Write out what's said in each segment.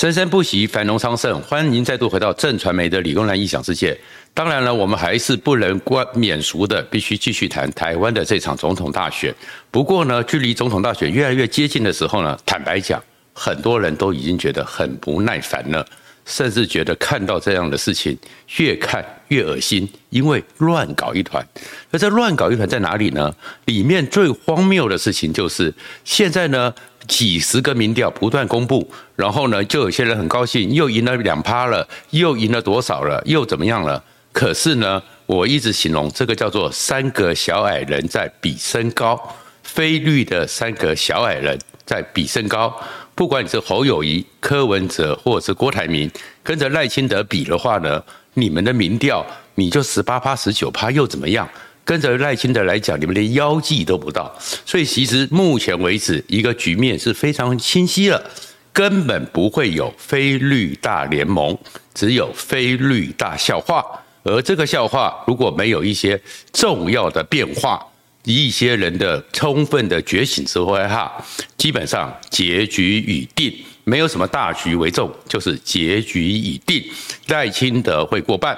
生生不息，繁荣昌盛。欢迎您再度回到正传媒的理工男异想世界。当然了，我们还是不能关免俗的，必须继续谈台湾的这场总统大选。不过呢，距离总统大选越来越接近的时候呢，坦白讲，很多人都已经觉得很不耐烦了，甚至觉得看到这样的事情越看越恶心，因为乱搞一团。而这乱搞一团在哪里呢？里面最荒谬的事情就是现在呢。几十个民调不断公布，然后呢，就有些人很高兴，又赢了两趴了，又赢了多少了，又怎么样了？可是呢，我一直形容这个叫做三个小矮人在比身高，非绿的三个小矮人在比身高。不管你是侯友宜、柯文哲，或者是郭台铭，跟着赖清德比的话呢，你们的民调你就十八趴、十九趴又怎么样？跟着赖清德来讲，你们连腰际都不到，所以其实目前为止，一个局面是非常清晰了，根本不会有非绿大联盟，只有非绿大笑话。而这个笑话如果没有一些重要的变化，一些人的充分的觉醒之后哈，基本上结局已定，没有什么大局为重，就是结局已定，赖清德会过半，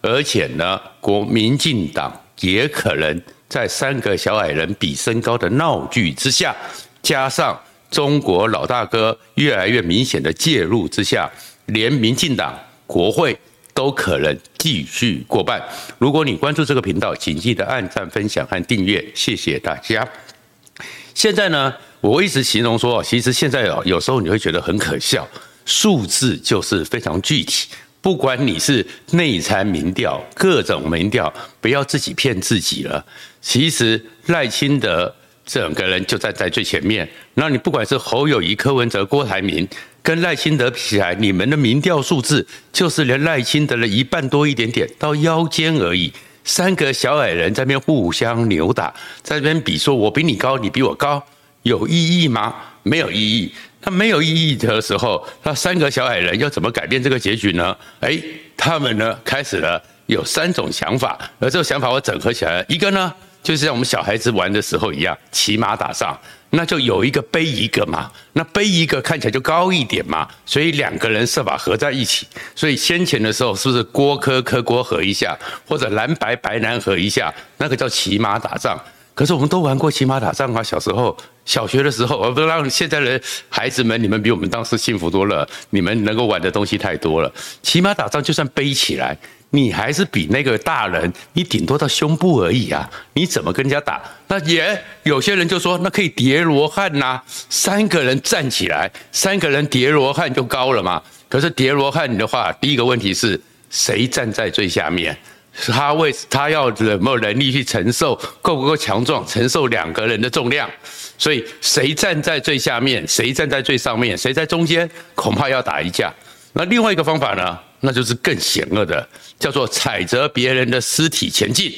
而且呢，国民进党。也可能在三个小矮人比身高的闹剧之下，加上中国老大哥越来越明显的介入之下，连民进党国会都可能继续过半。如果你关注这个频道，请记得按赞、分享和订阅，谢谢大家。现在呢，我一直形容说，其实现在哦，有时候你会觉得很可笑，数字就是非常具体。不管你是内参民调、各种民调，不要自己骗自己了。其实赖清德整个人就站在最前面。那你不管是侯友谊、柯文哲、郭台铭，跟赖清德比起来，你们的民调数字就是连赖清德的一半多一点点，到腰间而已。三个小矮人在那边互相扭打，在那边比说，我比你高，你比我高，有意义吗？没有意义。那没有意义的时候，那三个小矮人要怎么改变这个结局呢？哎，他们呢开始了有三种想法，而这个想法我整合起来，一个呢就是像我们小孩子玩的时候一样，骑马打仗，那就有一个背一个嘛，那背一个看起来就高一点嘛，所以两个人设法合在一起。所以先前的时候是不是郭柯柯郭合一下，或者蓝白白蓝合一下，那个叫骑马打仗。可是我们都玩过骑马打仗啊，小时候小学的时候，我不知道现在的孩子们，你们比我们当时幸福多了，你们能够玩的东西太多了。骑马打仗就算背起来，你还是比那个大人，你顶多到胸部而已啊，你怎么跟人家打？那也有些人就说，那可以叠罗汉呐，三个人站起来，三个人叠罗汉就高了嘛。可是叠罗汉的话，第一个问题是谁站在最下面？他为他要有没有能力去承受，够不够强壮承受两个人的重量？所以谁站在最下面，谁站在最上面，谁在中间，恐怕要打一架。那另外一个方法呢，那就是更险恶的，叫做踩着别人的尸体前进。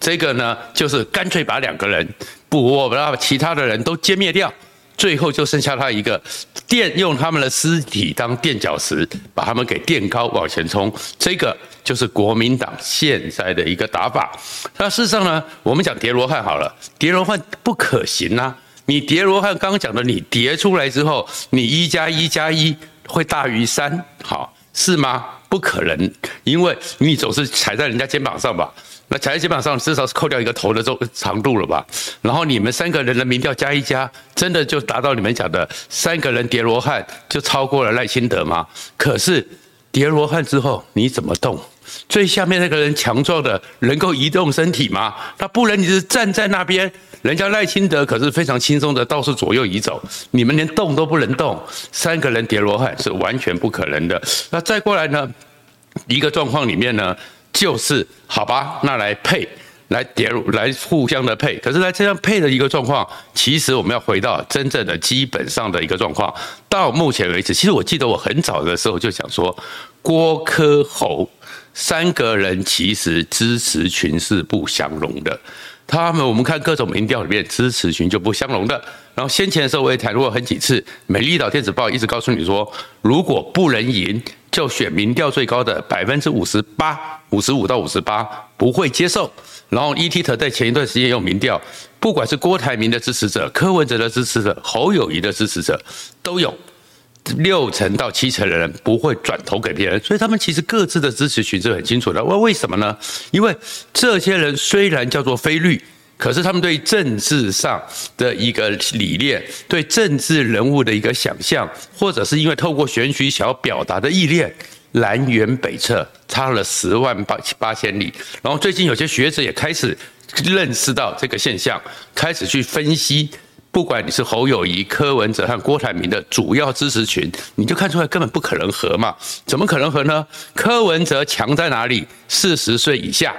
这个呢，就是干脆把两个人不，我把其他的人都歼灭掉。最后就剩下他一个，垫用他们的尸体当垫脚石，把他们给垫高往前冲。这个就是国民党现在的一个打法。那事实上呢，我们讲叠罗汉好了，叠罗汉不可行啊！你叠罗汉刚刚讲的，你叠出来之后，你一加一加一会大于三，好是吗？不可能，因为你总是踩在人家肩膀上吧。那踩在肩膀上，至少是扣掉一个头的长度了吧？然后你们三个人的民调加一加，真的就达到你们讲的三个人叠罗汉就超过了赖清德吗？可是叠罗汉之后你怎么动？最下面那个人强壮的能够移动身体吗？他不能，你是站在那边，人家赖清德可是非常轻松的到处左右移走，你们连动都不能动，三个人叠罗汉是完全不可能的。那再过来呢？一个状况里面呢？就是好吧，那来配，来叠入，来互相的配。可是，在这样配的一个状况，其实我们要回到真正的基本上的一个状况。到目前为止，其实我记得我很早的时候就想说，郭柯侯三个人其实支持群是不相容的。他们我们看各种民调里面，支持群就不相容的。然后先前的时候我也谈过很几次，美丽岛电子报一直告诉你说，如果不能赢。就选民调最高的百分之五十八、五十五到五十八不会接受。然后 ET 特在前一段时间有民调，不管是郭台铭的支持者、柯文哲的支持者、侯友谊的支持者都有，六成到七成的人不会转投给别人，所以他们其实各自的支持群是很清楚的。为为什么呢？因为这些人虽然叫做非绿，可是他们对政治上的一个理念、对政治人物的一个想象，或者是因为透过选举想要表达的意念，南辕北辙，差了十万八八千里。然后最近有些学者也开始认识到这个现象，开始去分析。不管你是侯友谊、柯文哲和郭台铭的主要支持群，你就看出来根本不可能合嘛？怎么可能合呢？柯文哲强在哪里？四十岁以下。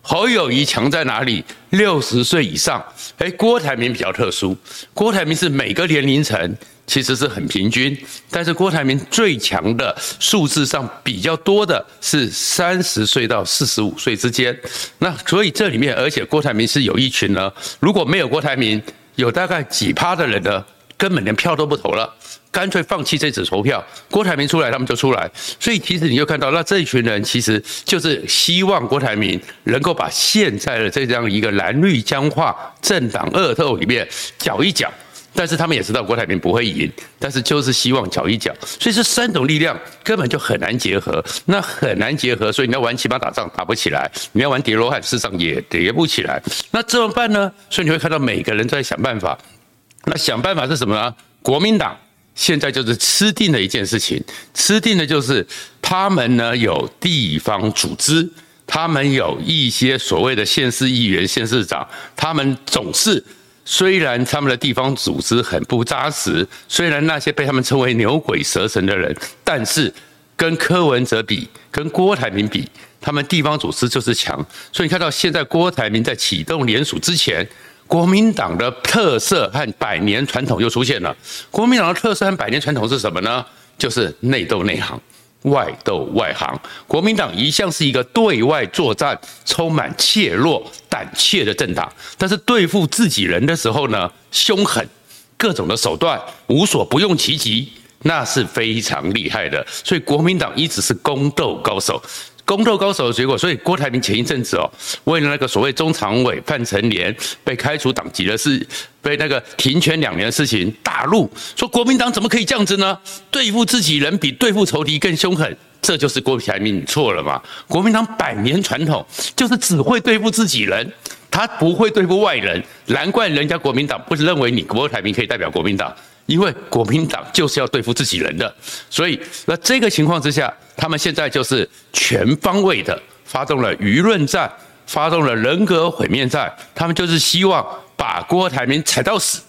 侯友谊强在哪里？六十岁以上。哎，郭台铭比较特殊，郭台铭是每个年龄层其实是很平均，但是郭台铭最强的数字上比较多的是三十岁到四十五岁之间。那所以这里面，而且郭台铭是有一群呢，如果没有郭台铭。有大概几趴的人呢，根本连票都不投了，干脆放弃这次投票。郭台铭出来，他们就出来。所以其实你就看到，那这一群人其实就是希望郭台铭能够把现在的这样一个蓝绿僵化政党恶斗里面搅一搅。但是他们也知道郭台铭不会赢，但是就是希望搅一搅。所以这三种力量根本就很难结合，那很难结合。所以你要玩骑马打仗打不起来，你要玩叠罗汉事实上也叠不起来。那怎么办呢？所以你会看到每个人都在想办法。那想办法是什么呢？国民党现在就是吃定了一件事情，吃定的就是他们呢有地方组织，他们有一些所谓的县市议员、县市长，他们总是。虽然他们的地方组织很不扎实，虽然那些被他们称为牛鬼蛇神的人，但是跟柯文哲比，跟郭台铭比，他们地方组织就是强。所以你看到现在郭台铭在启动联署之前，国民党的特色和百年传统又出现了。国民党的特色和百年传统是什么呢？就是内斗内行。外斗外行，国民党一向是一个对外作战充满怯弱、胆怯的政党，但是对付自己人的时候呢，凶狠，各种的手段无所不用其极，那是非常厉害的。所以国民党一直是宫斗高手。宫斗高手的结果，所以郭台铭前一阵子哦，为了那个所谓中常委范成廉被开除党籍的事，被那个停权两年的事情，大怒说国民党怎么可以这样子呢？对付自己人比对付仇敌更凶狠，这就是郭台铭错了嘛？国民党百年传统就是只会对付自己人，他不会对付外人，难怪人家国民党不认为你郭台铭可以代表国民党。因为国民党就是要对付自己人的，所以那这个情况之下，他们现在就是全方位的发动了舆论战，发动了人格毁灭战，他们就是希望把郭台铭踩到死。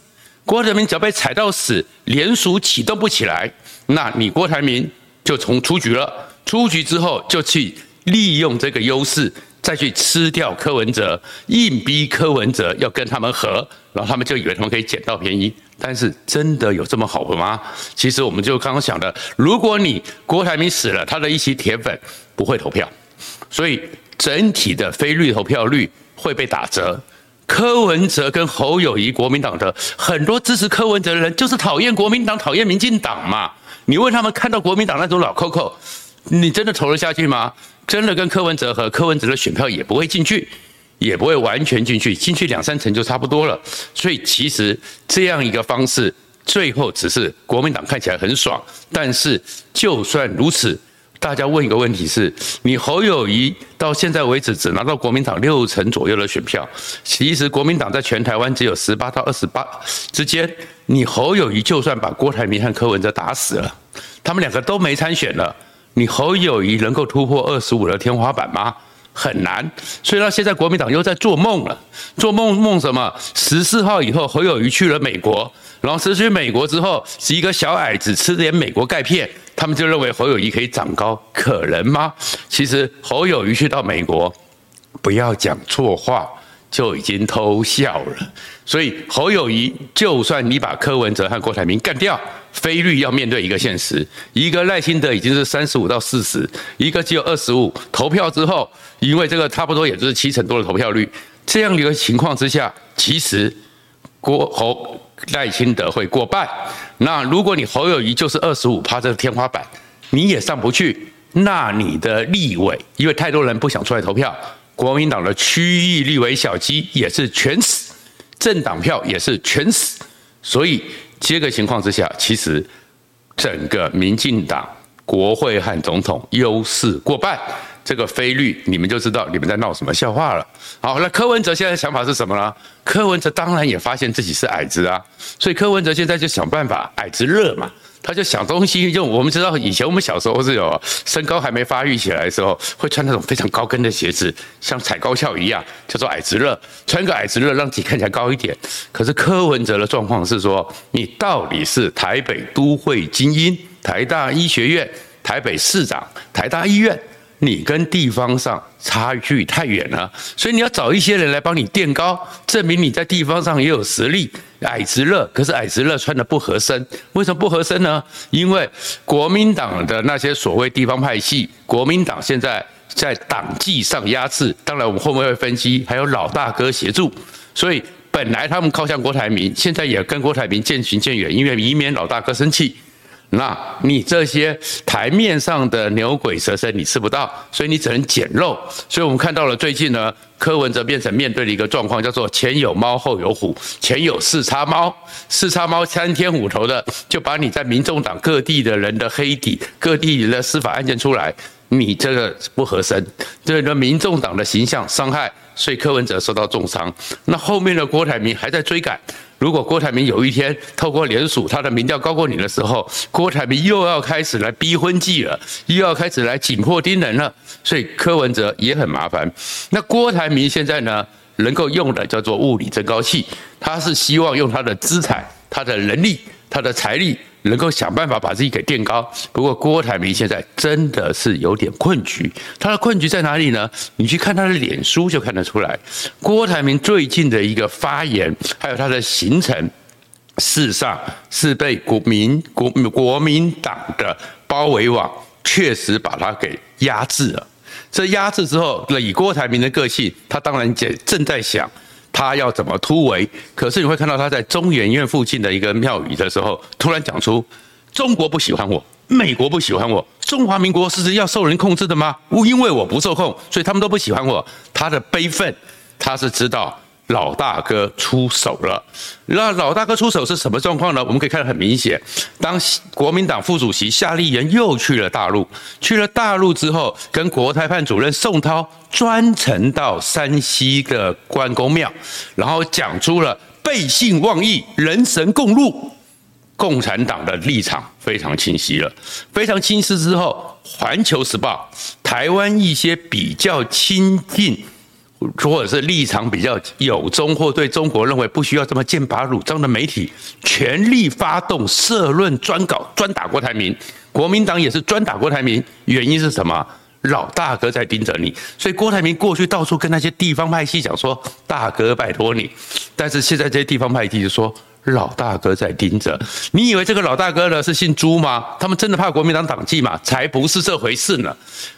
郭台铭只要被踩到死，联署启动不起来，那你郭台铭就从出局了。出局之后，就去利用这个优势。再去吃掉柯文哲，硬逼柯文哲要跟他们合，然后他们就以为他们可以捡到便宜，但是真的有这么好的吗？其实我们就刚刚讲的，如果你郭台铭死了，他的一席铁粉不会投票，所以整体的非绿投票率会被打折。柯文哲跟侯友谊，国民党的很多支持柯文哲的人，就是讨厌国民党，讨厌民进党嘛。你问他们看到国民党那种老 Coco，你真的投得下去吗？真的跟柯文哲和柯文哲的选票也不会进去，也不会完全进去，进去两三成就差不多了。所以其实这样一个方式，最后只是国民党看起来很爽。但是就算如此，大家问一个问题是：你侯友谊到现在为止只拿到国民党六成左右的选票，其实国民党在全台湾只有十八到二十八之间。你侯友谊就算把郭台铭和柯文哲打死了，他们两个都没参选了。你侯友谊能够突破二十五的天花板吗？很难。所以到现在国民党又在做梦了，做梦梦什么？十四号以后侯友宜去了美国，然后失去美国之后是一个小矮子，吃点美国钙片，他们就认为侯友宜可以长高，可能吗？其实侯友宜去到美国，不要讲错话。就已经偷笑了，所以侯友宜，就算你把柯文哲和郭台铭干掉，非绿要面对一个现实，一个赖清德已经是三十五到四十，一个只有二十五，投票之后，因为这个差不多也就是七成多的投票率，这样的一个情况之下，其实郭侯赖清德会过半，那如果你侯友谊就是二十五趴这个天花板，你也上不去，那你的立委，因为太多人不想出来投票。国民党的区域立委小鸡也是全死，政党票也是全死，所以这个情况之下，其实整个民进党国会和总统优势过半。这个菲律你们就知道你们在闹什么笑话了。好，那柯文哲现在想法是什么呢？柯文哲当然也发现自己是矮子啊，所以柯文哲现在就想办法矮子热嘛，他就想东西用。我们知道以前我们小时候是有身高还没发育起来的时候，会穿那种非常高跟的鞋子，像踩高跷一样，叫做矮子热，穿个矮子热让自己看起来高一点。可是柯文哲的状况是说，你到底是台北都会精英、台大医学院、台北市长、台大医院。你跟地方上差距太远了，所以你要找一些人来帮你垫高，证明你在地方上也有实力。矮子乐，可是矮子乐穿的不合身，为什么不合身呢？因为国民党的那些所谓地方派系，国民党现在在党纪上压制，当然我们后面会分析，还有老大哥协助，所以本来他们靠向郭台铭，现在也跟郭台铭渐行渐远，因为以免老大哥生气。那你这些台面上的牛鬼蛇神你吃不到，所以你只能捡肉。所以我们看到了最近呢，柯文哲变成面对的一个状况，叫做前有猫后有虎，前有四叉猫，四叉猫三天五头的就把你在民众党各地的人的黑底、各地的司法案件出来，你这个不合身，对的民众党的形象伤害，所以柯文哲受到重伤。那后面的郭台铭还在追赶。如果郭台铭有一天透过联署，他的民调高过你的时候，郭台铭又要开始来逼婚记了，又要开始来紧迫盯人了，所以柯文哲也很麻烦。那郭台铭现在呢，能够用的叫做物理增高器，他是希望用他的资产、他的能力、他的财力。能够想办法把自己给垫高，不过郭台铭现在真的是有点困局。他的困局在哪里呢？你去看他的脸书就看得出来。郭台铭最近的一个发言，还有他的行程，事实上是被国民国国民党的包围网确实把他给压制了。这压制之后，以郭台铭的个性，他当然也正在想。他要怎么突围？可是你会看到他在中研院附近的一个庙宇的时候，突然讲出：“中国不喜欢我，美国不喜欢我，中华民国是要受人控制的吗？因为我不受控，所以他们都不喜欢我。”他的悲愤，他是知道。老大哥出手了，那老大哥出手是什么状况呢？我们可以看得很明显，当国民党副主席夏立言又去了大陆，去了大陆之后，跟国台办主任宋涛专程到山西的关公庙，然后讲出了背信忘义、人神共怒，共产党的立场非常清晰了，非常清晰之后，《环球时报》台湾一些比较亲近。或者是立场比较有中，或对中国认为不需要这么剑拔弩张的媒体，全力发动社论专稿，专打郭台铭。国民党也是专打郭台铭，原因是什么？老大哥在盯着你。所以郭台铭过去到处跟那些地方派系讲说：“大哥，拜托你。”但是现在这些地方派系就说：“老大哥在盯着。”你以为这个老大哥呢是姓朱吗？他们真的怕国民党党纪吗？才不是这回事呢。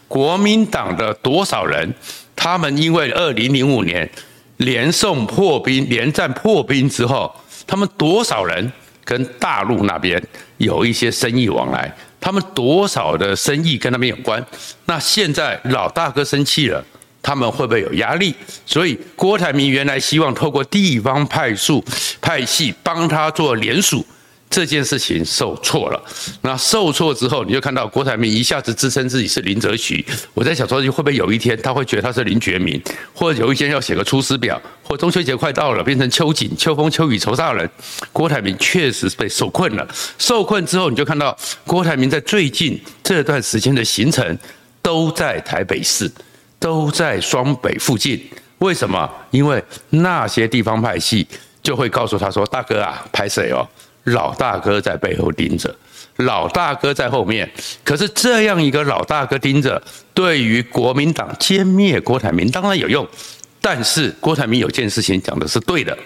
国民党的多少人？他们因为二零零五年连宋破冰、连战破冰之后，他们多少人跟大陆那边有一些生意往来？他们多少的生意跟那边有关？那现在老大哥生气了，他们会不会有压力？所以郭台铭原来希望透过地方派数派系帮他做联署。这件事情受挫了，那受挫之后，你就看到郭台铭一下子自称自己是林则徐。我在想说，会不会有一天他会觉得他是林觉民，或者有一天要写个出师表，或中秋节快到了，变成秋瑾、秋风秋雨愁煞人。郭台铭确实是被受困了，受困之后，你就看到郭台铭在最近这段时间的行程都在台北市，都在双北附近。为什么？因为那些地方派系就会告诉他说：“大哥啊，拍谁哦？”老大哥在背后盯着，老大哥在后面。可是这样一个老大哥盯着，对于国民党歼灭郭台铭当然有用。但是郭台铭有件事情讲的是对的：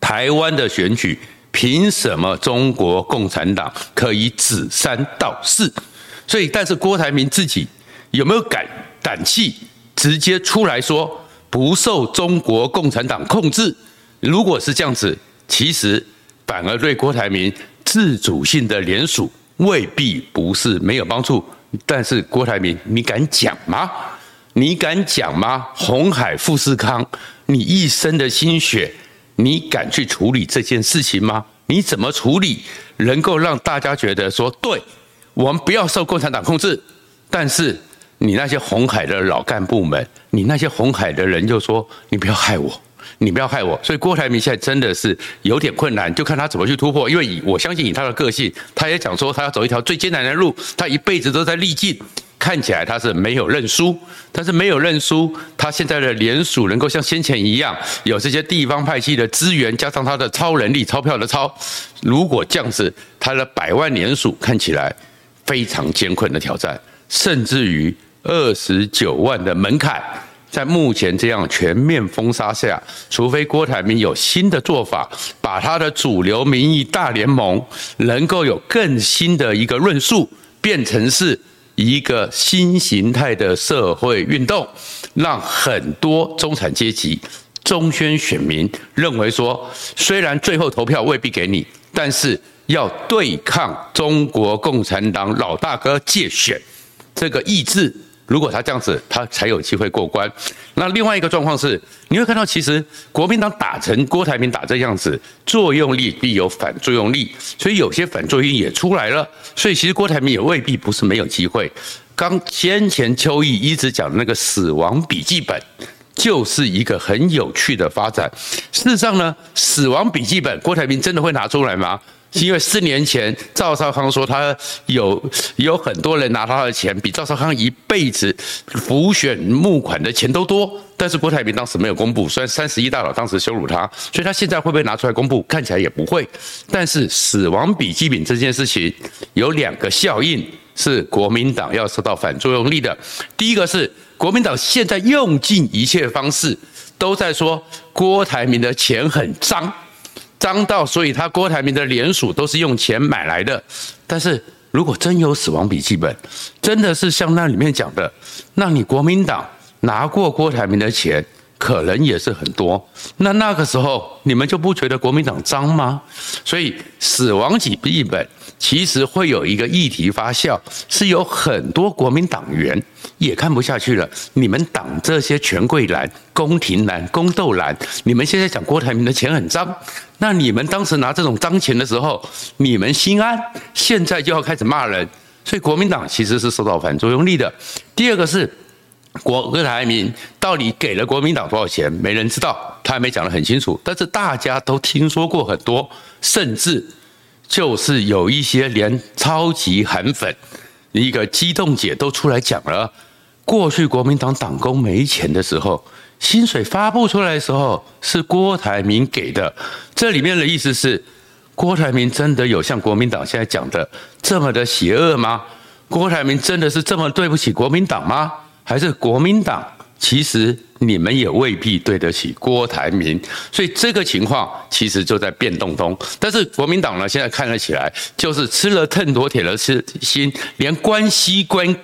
台湾的选举，凭什么中国共产党可以指三道四？所以，但是郭台铭自己有没有敢胆气直接出来说不受中国共产党控制？如果是这样子，其实。反而对郭台铭自主性的联署未必不是没有帮助，但是郭台铭，你敢讲吗？你敢讲吗？红海富士康，你一生的心血，你敢去处理这件事情吗？你怎么处理，能够让大家觉得说，对，我们不要受共产党控制，但是你那些红海的老干部们，你那些红海的人就说，你不要害我。你不要害我，所以郭台铭现在真的是有点困难，就看他怎么去突破。因为以我相信以他的个性，他也讲说他要走一条最艰难的路，他一辈子都在历尽。看起来他是没有认输，但是没有认输，他现在的联署能够像先前一样有这些地方派系的资源，加上他的超能力、钞票的钞，如果这样子，他的百万联署看起来非常艰困的挑战，甚至于二十九万的门槛。在目前这样全面封杀下，除非郭台铭有新的做法，把他的主流民意大联盟能够有更新的一个论述，变成是一个新形态的社会运动，让很多中产阶级、中宣选民认为说，虽然最后投票未必给你，但是要对抗中国共产党老大哥介选这个意志。如果他这样子，他才有机会过关。那另外一个状况是，你会看到，其实国民党打成郭台铭打这样子，作用力必有反作用力，所以有些反作用也出来了。所以其实郭台铭也未必不是没有机会。刚先前邱毅一直讲的那个死亡笔记本，就是一个很有趣的发展。事实上呢，死亡笔记本，郭台铭真的会拿出来吗？是因为四年前赵少康说他有有很多人拿他的钱，比赵少康一辈子浮选募款的钱都多，但是郭台铭当时没有公布，虽然三十一大佬当时羞辱他，所以他现在会不会拿出来公布？看起来也不会。但是死亡笔记本这件事情有两个效应是国民党要受到反作用力的，第一个是国民党现在用尽一切方式都在说郭台铭的钱很脏。脏到，所以他郭台铭的联署都是用钱买来的。但是如果真有死亡笔记本，真的是像那里面讲的，那你国民党拿过郭台铭的钱，可能也是很多。那那个时候你们就不觉得国民党脏吗？所以死亡笔记本其实会有一个议题发酵，是有很多国民党员也看不下去了。你们党这些权贵蓝、宫廷蓝、宫斗蓝，你们现在讲郭台铭的钱很脏。那你们当时拿这种脏钱的时候，你们心安，现在就要开始骂人，所以国民党其实是受到反作用力的。第二个是郭台铭到底给了国民党多少钱，没人知道，他还没讲得很清楚。但是大家都听说过很多，甚至就是有一些连超级韩粉一个激动姐都出来讲了，过去国民党党工没钱的时候。薪水发布出来的时候是郭台铭给的，这里面的意思是郭台铭真的有像国民党现在讲的这么的邪恶吗？郭台铭真的是这么对不起国民党吗？还是国民党其实你们也未必对得起郭台铭？所以这个情况其实就在变动中。但是国民党呢，现在看了起来就是吃了秤砣铁了心，连关西关。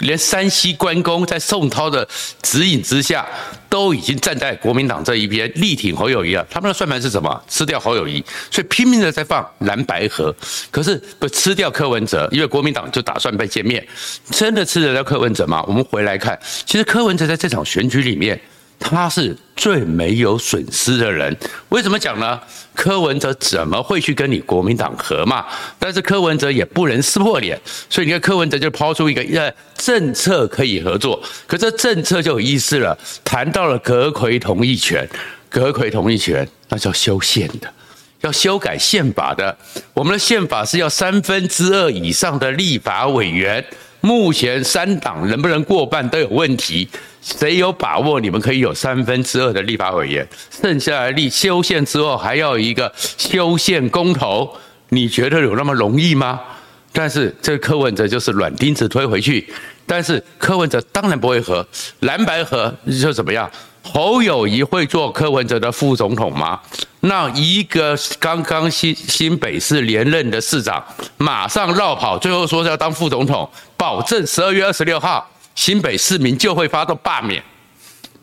连山西关公在宋涛的指引之下，都已经站在国民党这一边，力挺侯友谊了。他们的算盘是什么？吃掉侯友谊，所以拼命的在放蓝白河。可是不吃掉柯文哲，因为国民党就打算被歼灭。真的吃得了柯文哲吗？我们回来看，其实柯文哲在这场选举里面。他是最没有损失的人，为什么讲呢？柯文哲怎么会去跟你国民党合嘛？但是柯文哲也不能撕破脸，所以你看柯文哲就抛出一个呃政策可以合作，可这政策就有意思了，谈到了阁揆同意权，阁揆同意权那叫修宪的，要修改宪法的，我们的宪法是要三分之二以上的立法委员。目前三党能不能过半都有问题，谁有把握你们可以有三分之二的立法委员？剩下来立修宪之后还要一个修宪公投，你觉得有那么容易吗？但是这柯文哲就是软钉子推回去，但是柯文哲当然不会合，蓝白合就怎么样？侯友谊会做柯文哲的副总统吗？那一个刚刚新新北市连任的市长，马上绕跑，最后说是要当副总统，保证十二月二十六号新北市民就会发动罢免，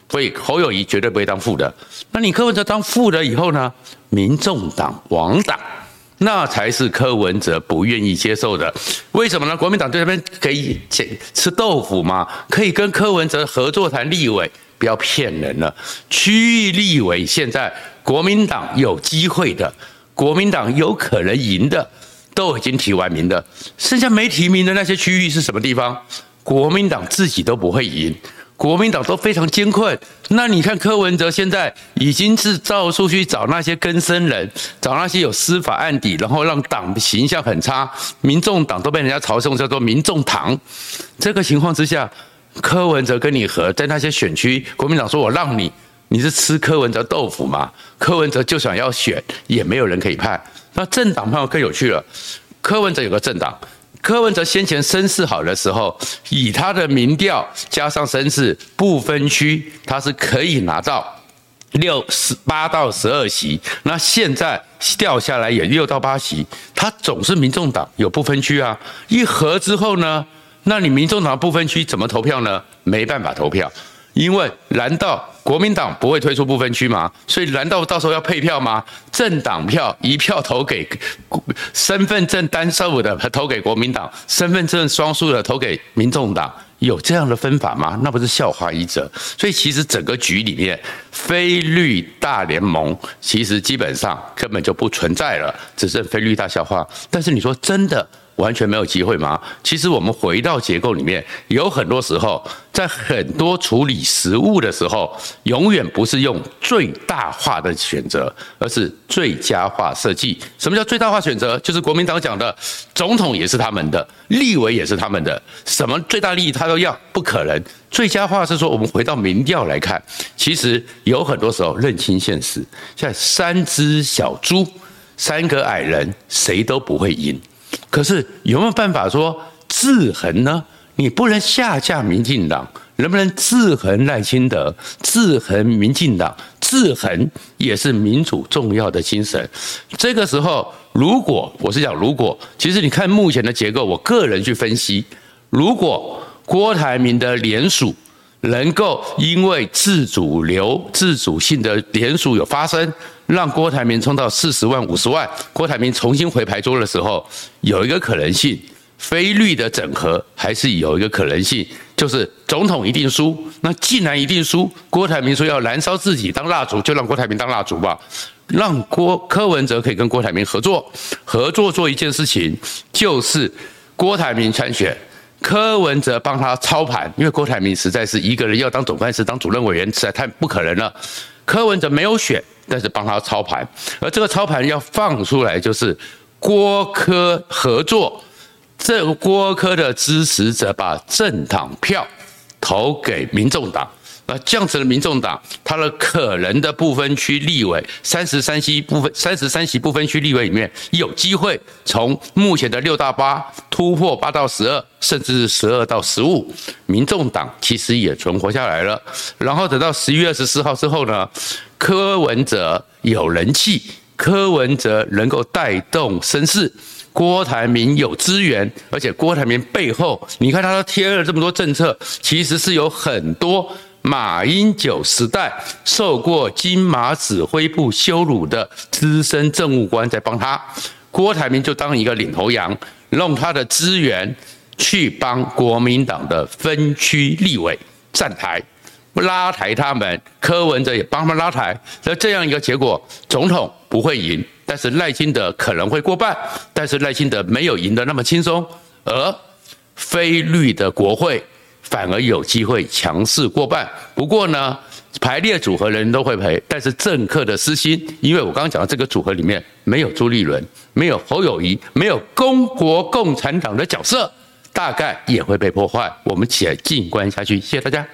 所以侯友谊绝对不会当副的。那你柯文哲当副的以后呢？民众党亡党，那才是柯文哲不愿意接受的。为什么呢？国民党对那边可以吃豆腐吗？可以跟柯文哲合作谈立委。不要骗人了，区域立委现在国民党有机会的，国民党有可能赢的，都已经提完名的，剩下没提名的那些区域是什么地方？国民党自己都不会赢，国民党都非常艰困。那你看柯文哲现在已经是到处去找那些根生人，找那些有司法案底，然后让党的形象很差，民众党都被人家嘲讽叫做“民众党”。这个情况之下，柯文哲跟你和，在那些选区，国民党说我让你。你是吃柯文哲豆腐吗？柯文哲就想要选，也没有人可以派。那政党朋友更有趣了，柯文哲有个政党，柯文哲先前声势好的时候，以他的民调加上声势不分区，他是可以拿到六十八到十二席。那现在掉下来也六到八席，他总是民众党有不分区啊。一合之后呢，那你民众党不分区怎么投票呢？没办法投票。因为难道国民党不会推出不分区吗？所以难道到时候要配票吗？政党票一票投给身份证单数的投给国民党，身份证双数的投给民众党，有这样的分法吗？那不是笑话一则。所以其实整个局里面，非绿大联盟其实基本上根本就不存在了，只剩非绿大笑话。但是你说真的？完全没有机会吗？其实我们回到结构里面，有很多时候，在很多处理实务的时候，永远不是用最大化的选择，而是最佳化设计。什么叫最大化选择？就是国民党讲的，总统也是他们的，立委也是他们的，什么最大利益他都要，不可能。最佳化是说，我们回到民调来看，其实有很多时候认清现实，像三只小猪，三个矮人，谁都不会赢。可是有没有办法说制衡呢？你不能下架民进党，能不能制衡赖清德？制衡民进党，制衡也是民主重要的精神。这个时候，如果我是讲如果，其实你看目前的结构，我个人去分析，如果郭台铭的联署能够因为自主流、自主性的联署有发生。让郭台铭冲到四十万、五十万，郭台铭重新回牌桌的时候，有一个可能性，非绿的整合还是有一个可能性，就是总统一定输。那既然一定输，郭台铭说要燃烧自己当蜡烛，就让郭台铭当蜡烛吧，让郭柯文哲可以跟郭台铭合作，合作做一件事情，就是郭台铭参选，柯文哲帮他操盘，因为郭台铭实在是一个人要当总干事、当主任委员，实在太不可能了。柯文哲没有选。但是帮他操盘，而这个操盘要放出来，就是郭柯合作，这郭柯的支持者把政党票投给民众党。那这样子的民众党，他的可能的不分区立委三十三席不分三十三席不分区立委里面，有机会从目前的六到八突破八到十二，甚至是十二到十五。民众党其实也存活下来了。然后等到十一月二十四号之后呢，柯文哲有人气，柯文哲能够带动声势，郭台铭有资源，而且郭台铭背后，你看他都贴了这么多政策，其实是有很多。马英九时代受过金马指挥部羞辱的资深政务官在帮他，郭台铭就当一个领头羊，用他的资源去帮国民党的分区立委站台，拉抬他们。柯文哲也帮他们拉抬，那这样一个结果，总统不会赢，但是赖清德可能会过半，但是赖清德没有赢得那么轻松，而非绿的国会。反而有机会强势过半。不过呢，排列组合的人都会赔，但是政客的私心，因为我刚刚讲的这个组合里面没有朱立伦，没有侯友谊，没有中国共产党的角色，大概也会被破坏。我们且静观下去，谢谢大家。